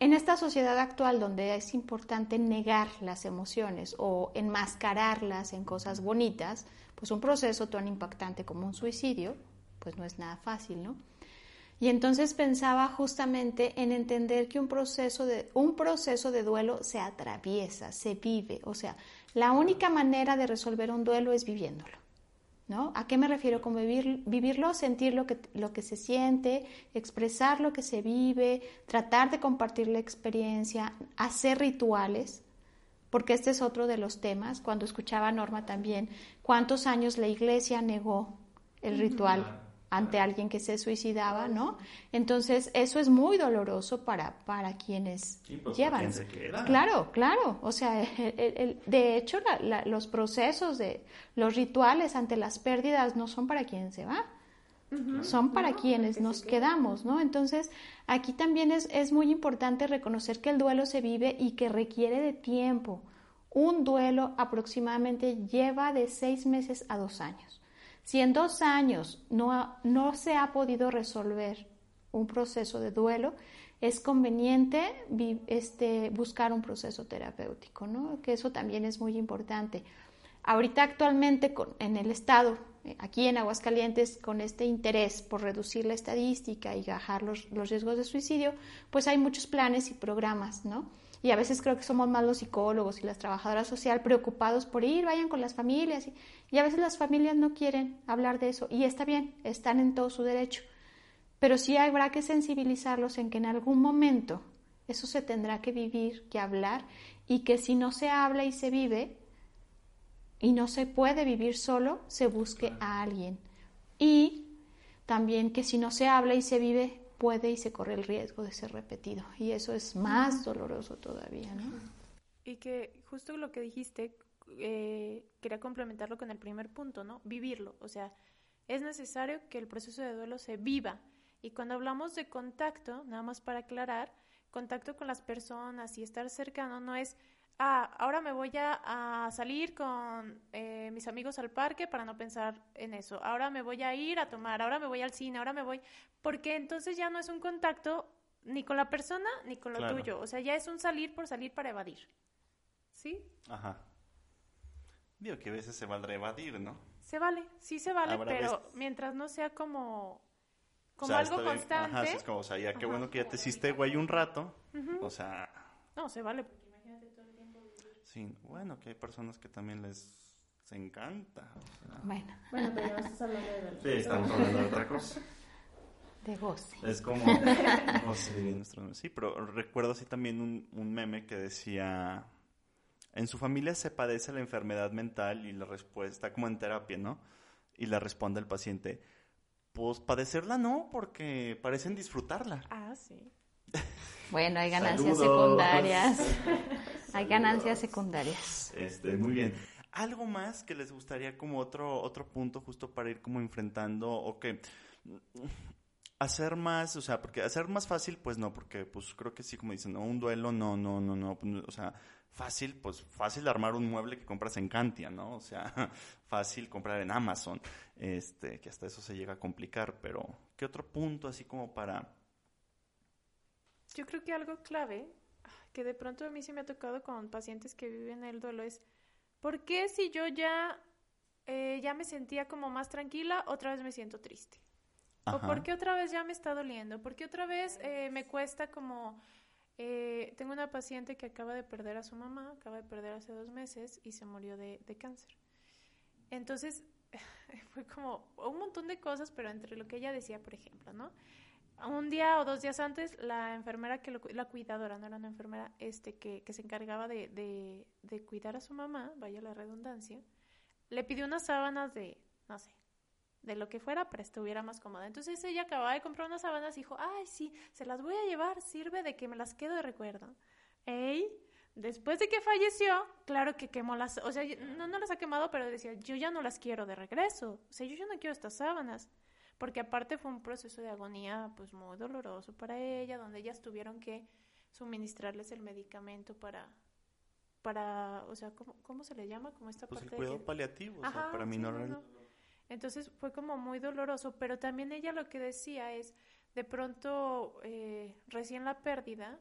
en esta sociedad actual donde es importante negar las emociones o enmascararlas en cosas bonitas, pues un proceso tan impactante como un suicidio, pues no es nada fácil, ¿no? Y entonces pensaba justamente en entender que un proceso de, un proceso de duelo se atraviesa, se vive. O sea, la única manera de resolver un duelo es viviéndolo. ¿No? ¿A qué me refiero con vivir, vivirlo? Sentir lo que, lo que se siente, expresar lo que se vive, tratar de compartir la experiencia, hacer rituales, porque este es otro de los temas. Cuando escuchaba a Norma también, ¿cuántos años la iglesia negó el ritual? Ante alguien que se suicidaba, ¿no? Entonces, eso es muy doloroso para, para quienes pues, llevan. se queda. Claro, claro. O sea, el, de hecho, los procesos de los rituales ante las pérdidas no son para quien se va. Son para quienes nos quedamos, ¿no? Entonces, aquí también es, es muy importante reconocer que el duelo se vive y que requiere de tiempo. Un duelo aproximadamente lleva de seis meses a dos años. Si en dos años no, no se ha podido resolver un proceso de duelo, es conveniente este, buscar un proceso terapéutico, ¿no? que eso también es muy importante. Ahorita actualmente en el Estado, eh, aquí en Aguascalientes, con este interés por reducir la estadística y bajar los, los riesgos de suicidio, pues hay muchos planes y programas, ¿no? Y a veces creo que somos más los psicólogos y las trabajadoras sociales preocupados por ir, vayan con las familias. Y, a veces las familias no quieren hablar de eso. Y está bien, están en todo su derecho. Pero sí habrá que sensibilizarlos en que en algún momento eso se tendrá que vivir, que hablar, y que si no se habla y se vive, y no se puede vivir solo, se busque a alguien. Y también que si no se habla y se vive, puede y se corre el riesgo de ser repetido. Y eso es más doloroso todavía, ¿no? Y que justo lo que dijiste, eh, quería complementarlo con el primer punto, ¿no? Vivirlo. O sea, es necesario que el proceso de duelo se viva. Y cuando hablamos de contacto, nada más para aclarar, contacto con las personas y estar cercano no es ah, ahora me voy a, salir con eh, mis amigos al parque para no pensar en eso, ahora me voy a ir a tomar, ahora me voy al cine, ahora me voy, porque entonces ya no es un contacto ni con la persona ni con lo tuyo, o sea, ya es un salir por salir para evadir. ¿Sí? Ajá. Digo que a veces se valdrá evadir, ¿no? Se vale, sí se vale, pero mientras no sea como como algo constante. Ajá, es como, o sea, ya qué bueno que ya te hiciste güey un rato, o sea... No, se vale Sí, bueno, que hay personas que también les, encanta. Bueno. Bueno, pero ya estás hablando de Sí, estamos hablando de otra cosa. De goce. Es como Sí, pero recuerdo así también un, un meme que decía... En su familia se padece la enfermedad mental y la respuesta, como en terapia, ¿no? Y la responde el paciente, pues padecerla no, porque parecen disfrutarla. Ah, sí. Bueno, hay ganancias secundarias. hay ganancias secundarias. Este, muy bien. ¿Algo más que les gustaría como otro, otro punto justo para ir como enfrentando o que hacer más, o sea, porque hacer más fácil, pues no, porque pues creo que sí, como dicen, un duelo, no, no, no, no, o sea, fácil, pues fácil armar un mueble que compras en Cantia, ¿no? O sea, fácil comprar en Amazon, este, que hasta eso se llega a complicar, pero ¿qué otro punto así como para yo creo que algo clave que de pronto a mí se me ha tocado con pacientes que viven el duelo es, ¿por qué si yo ya, eh, ya me sentía como más tranquila, otra vez me siento triste? ¿O por qué otra vez ya me está doliendo? ¿Por qué otra vez eh, me cuesta como... Eh, tengo una paciente que acaba de perder a su mamá, acaba de perder hace dos meses y se murió de, de cáncer. Entonces, fue como un montón de cosas, pero entre lo que ella decía, por ejemplo, ¿no? Un día o dos días antes, la enfermera que la cuidadora, no era una enfermera, este, que, se encargaba de, de, de, cuidar a su mamá, vaya la redundancia, le pidió unas sábanas de, no sé, de lo que fuera para estuviera más cómoda. Entonces ella acababa de comprar unas sábanas y dijo, ay, sí, se las voy a llevar, sirve de que me las quedo de recuerdo. Ey, después de que falleció, claro que quemó las, o sea, no, no las ha quemado, pero decía, yo ya no las quiero de regreso, o sea, yo ya no quiero estas sábanas porque aparte fue un proceso de agonía pues muy doloroso para ella, donde ellas tuvieron que suministrarles el medicamento para para, o sea, ¿cómo, cómo se le llama? Como esta pues parte el cuidado paliativo, o sea, para minorar Entonces fue como muy doloroso, pero también ella lo que decía es, de pronto, eh, recién la pérdida,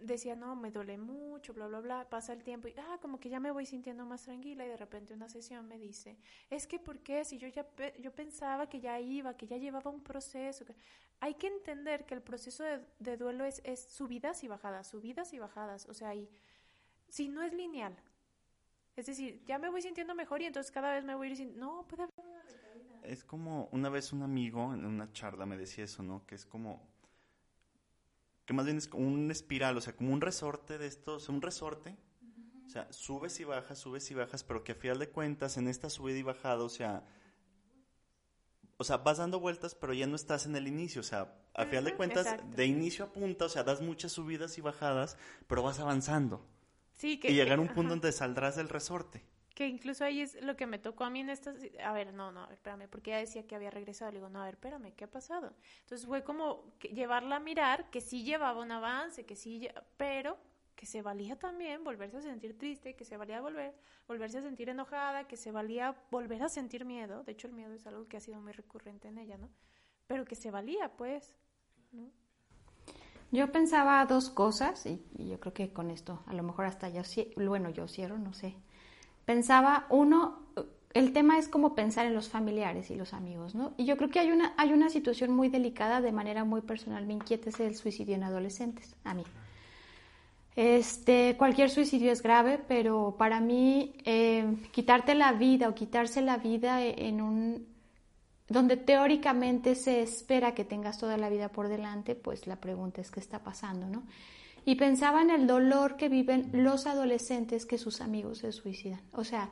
decía, no, me duele mucho, bla, bla, bla, pasa el tiempo y, ah, como que ya me voy sintiendo más tranquila y de repente una sesión me dice, es que, ¿por qué? Si yo ya, yo pensaba que ya iba, que ya llevaba un proceso. Hay que entender que el proceso de, duelo es, subidas y bajadas, subidas y bajadas, o sea, y si no es lineal. Es decir, ya me voy sintiendo mejor y entonces cada vez me voy a diciendo, no, puede haber una Es como, una vez un amigo en una charla me decía eso, ¿no? Que es como que más bien es como un espiral, o sea, como un resorte de esto, o sea, un resorte, o sea, subes y bajas, subes y bajas, pero que a final de cuentas en esta subida y bajada, o sea, o sea, vas dando vueltas, pero ya no estás en el inicio, o sea, a final de cuentas, de inicio a punta, o sea, das muchas subidas y bajadas, pero vas avanzando. Sí, que, y llegar a un punto donde saldrás del resorte que incluso ahí es lo que me tocó a mí en estas, a ver, no, no, espérame, porque ella decía que había regresado, le digo, no, a ver, espérame, ¿qué ha pasado? Entonces fue como llevarla a mirar que sí llevaba un avance, que sí, pero que se valía también volverse a sentir triste, que se valía volver, volverse a sentir enojada, que se valía volver a sentir miedo, de hecho el miedo es algo que ha sido muy recurrente en ella, ¿no? Pero que se valía, pues, ¿no? Yo pensaba dos cosas y, yo creo que con esto a lo mejor hasta yo, bueno, yo cierro, no sé, pensaba, uno, el tema es como pensar en los familiares y los amigos, ¿no? Y yo creo que hay una, hay una situación muy delicada, de manera muy personal, me inquieta es el suicidio en adolescentes, a mí. Este, cualquier suicidio es grave, pero para mí eh, quitarte la vida o quitarse la vida en un donde teóricamente se espera que tengas toda la vida por delante, pues la pregunta es qué está pasando, ¿no? Y pensaba en el dolor que viven los adolescentes que sus amigos se suicidan. O sea,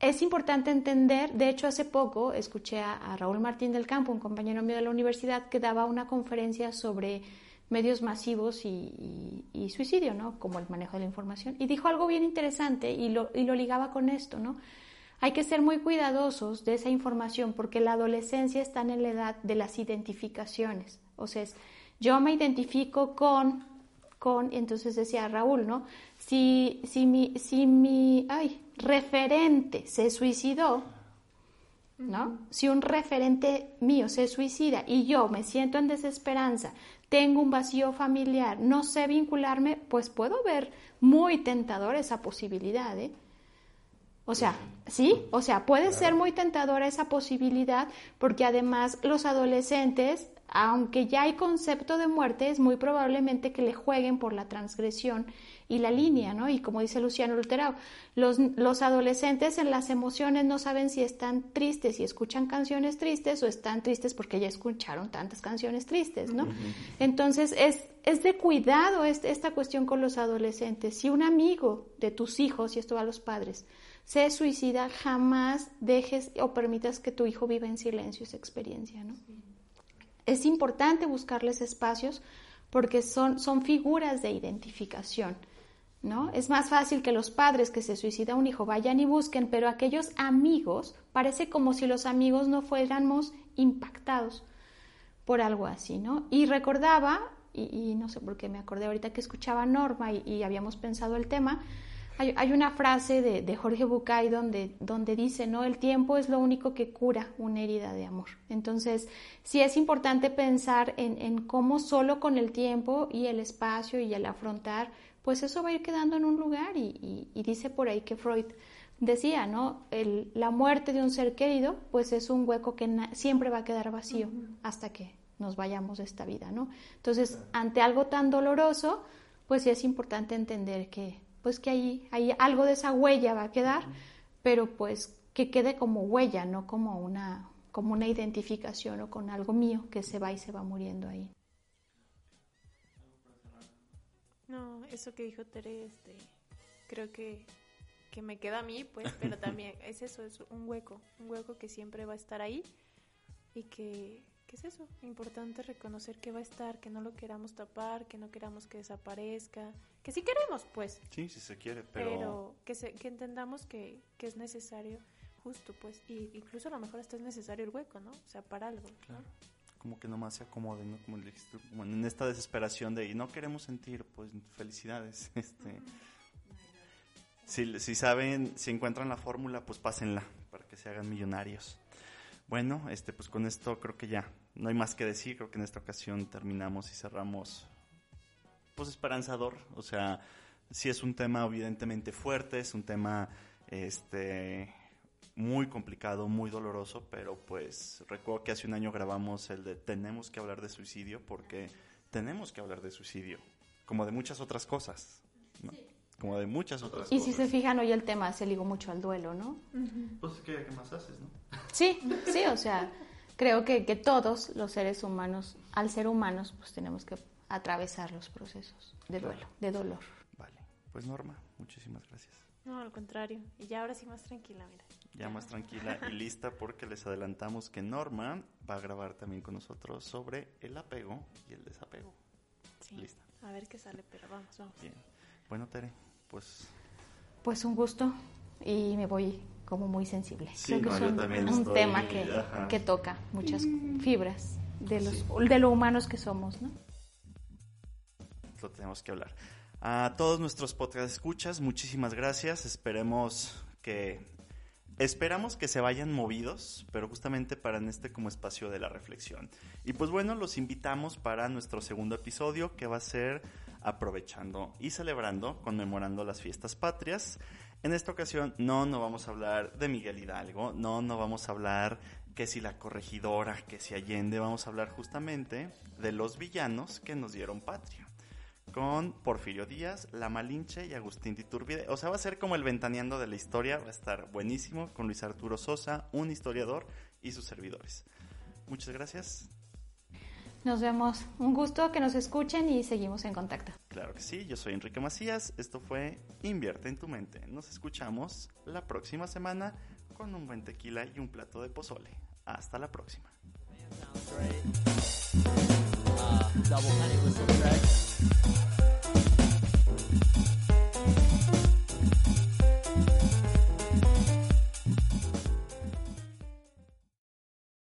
es importante entender, de hecho hace poco escuché a, Raúl Martín del Campo, un compañero mío de la universidad, que daba una conferencia sobre medios masivos y, suicidio, ¿no? Como el manejo de la información. Y dijo algo bien interesante y lo, y lo ligaba con esto, ¿no? Hay que ser muy cuidadosos de esa información porque la adolescencia está en la edad de las identificaciones. O sea, yo me identifico con con, entonces decía Raúl, ¿no? Si, si mi, si mi ay, referente se suicidó, ¿no? Si un referente mío se suicida y yo me siento en desesperanza, tengo un vacío familiar, no sé vincularme, pues puedo ver muy tentador esa posibilidad, ¿eh? O sea, sí, o sea, puede ser muy tentadora esa posibilidad porque además los adolescentes aunque ya hay concepto de muerte, es muy probablemente que le jueguen por la transgresión y la línea, ¿no? Y como dice Luciano Lutero, los, los adolescentes en las emociones no saben si están tristes y escuchan canciones tristes o están tristes porque ya escucharon tantas canciones tristes, ¿no? Entonces es, es de cuidado esta cuestión con los adolescentes. Si un amigo de tus hijos, y esto va a los padres, se suicida, jamás dejes o permitas que tu hijo viva en silencio esa experiencia, ¿no? Es importante buscarles espacios porque son, son figuras de identificación. ¿No? Es más fácil que los padres que se suicida un hijo vayan y busquen, pero aquellos amigos, parece como si los amigos no fuéramos impactados por algo así, ¿no? Y recordaba, y, no sé por qué me acordé ahorita que escuchaba Norma y habíamos pensado el tema, hay, una frase de, Jorge Bucay donde, donde dice, ¿no? El tiempo es lo único que cura una herida de amor. Entonces, sí es importante pensar en, cómo solo con el tiempo y el espacio y el afrontar, pues eso va a ir quedando en un lugar. Y, dice por ahí que Freud decía, ¿no? El, la muerte de un ser querido, pues es un hueco que siempre va a quedar vacío hasta que nos vayamos de esta vida, ¿no? Entonces, ante algo tan doloroso, pues sí es importante entender que pues que ahí, ahí algo de esa huella va a quedar, pero pues que quede como huella, no como una, como una identificación o con algo mío que se va y se va muriendo ahí. No, eso que dijo Tere, este, creo que, que me queda a mí, pues, pero también es eso, es un hueco, un hueco que siempre va a estar ahí y que, ¿qué es eso? Importante reconocer que va a estar, que no lo queramos tapar, que no queramos que desaparezca, que sí queremos, pues. Sí, sí se quiere, pero... Pero que, se, que entendamos que, que es necesario, justo, pues, y incluso a lo mejor hasta es necesario el hueco, ¿no? O sea, para algo. Claro. Como que nomás se acomode, ¿no? Como, como en esta desesperación de, y no queremos sentir, pues, felicidades, este... Si, si saben, si encuentran la fórmula, pues pásenla para que se hagan millonarios. Bueno, este, pues con esto creo que ya no hay más que decir. Creo que en esta ocasión terminamos y cerramos pues esperanzador. O sea, sí es un tema evidentemente fuerte, es un tema este muy complicado, muy doloroso, pero pues recuerdo que hace un año grabamos el de tenemos que hablar de suicidio porque tenemos que hablar de suicidio, como de muchas otras cosas, ¿no? Como de muchas otras Y cosas. si se fijan, hoy el tema se ligó mucho al duelo, ¿no? Pues ¿qué, qué más haces, no? Sí, sí, o sea, creo que, que todos los seres humanos, al ser humanos, pues tenemos que atravesar los procesos de duelo, de dolor. Vale, pues Norma, muchísimas gracias. No, al contrario. Y ya ahora sí más tranquila, mira. Ya más tranquila y lista porque les adelantamos que Norma va a grabar también con nosotros sobre el apego y el desapego. Sí. Lista. A ver qué sale, pero vamos, vamos. Bien. Bueno, Tere, pues Pues un gusto y me voy como muy sensible. Sí, Creo que no, es un, un estoy- tema que, que toca muchas fibras de, los, de lo humanos que somos, ¿no? Lo tenemos que hablar. A todos nuestros podcast escuchas, muchísimas gracias. Esperemos que esperamos que se vayan movidos, pero justamente para en este como espacio de la reflexión. Y pues bueno, los invitamos para nuestro segundo episodio que va a ser aprovechando y celebrando, conmemorando las fiestas patrias. En esta ocasión no, no vamos a hablar de Miguel Hidalgo, no, no vamos a hablar que si la corregidora, que si Allende, vamos a hablar justamente de los villanos que nos dieron patria con Porfirio Díaz, La Malinche y Agustín Titurbide. O sea, va a ser como el ventaneando de la historia, va a estar buenísimo con Luis Arturo Sosa, un historiador y sus servidores. Muchas gracias. Nos vemos. Un gusto que nos escuchen y seguimos en contacto. Claro que sí, yo soy Enrique Macías, esto fue Invierte en tu mente. Nos escuchamos la próxima semana con un buen tequila y un plato de pozole. Hasta la próxima. Sounds great. Uh, double penny whistle track.